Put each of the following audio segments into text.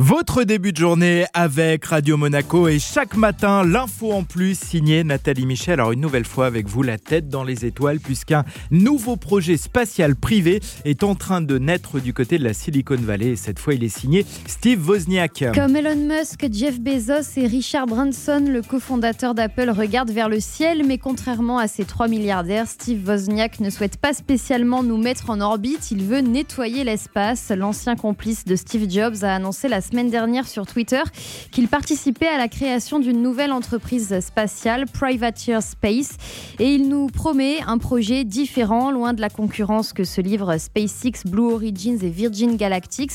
Votre début de journée avec Radio Monaco et chaque matin, l'info en plus signée Nathalie Michel. Alors une nouvelle fois avec vous, la tête dans les étoiles puisqu'un nouveau projet spatial privé est en train de naître du côté de la Silicon Valley. Et cette fois, il est signé Steve Wozniak. Comme Elon Musk, Jeff Bezos et Richard Branson, le cofondateur d'Apple, regardent vers le ciel. Mais contrairement à ces trois milliardaires, Steve Wozniak ne souhaite pas spécialement nous mettre en orbite. Il veut nettoyer l'espace. L'ancien complice de Steve Jobs a annoncé la semaine dernière sur Twitter qu'il participait à la création d'une nouvelle entreprise spatiale, Privateer Space, et il nous promet un projet différent, loin de la concurrence que se livrent SpaceX, Blue Origins et Virgin Galactics.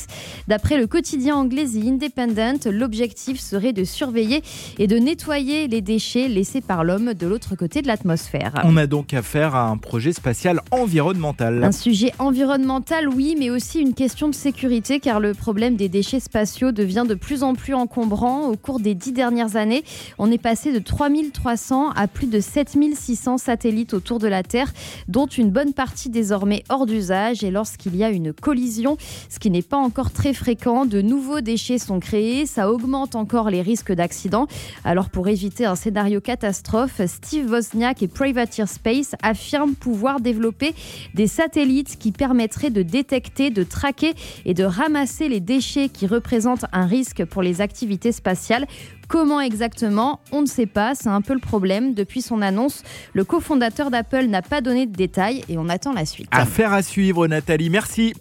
D'après le quotidien anglais The Independent, l'objectif serait de surveiller et de nettoyer les déchets laissés par l'homme de l'autre côté de l'atmosphère. On a donc affaire à un projet spatial environnemental. Un sujet environnemental, oui, mais aussi une question de sécurité, car le problème des déchets spatiaux devient de plus en plus encombrant. Au cours des dix dernières années, on est passé de 3300 à plus de 7600 satellites autour de la Terre, dont une bonne partie désormais hors d'usage. Et lorsqu'il y a une collision, ce qui n'est pas encore très fréquent, de nouveaux déchets sont créés. Ça augmente encore les risques d'accident. Alors pour éviter un scénario catastrophe, Steve Wozniak et Privateer Space affirment pouvoir développer des satellites qui permettraient de détecter, de traquer et de ramasser les déchets qui représentent un risque pour les activités spatiales. Comment exactement On ne sait pas, c'est un peu le problème. Depuis son annonce, le cofondateur d'Apple n'a pas donné de détails et on attend la suite. Affaire à suivre, Nathalie, merci.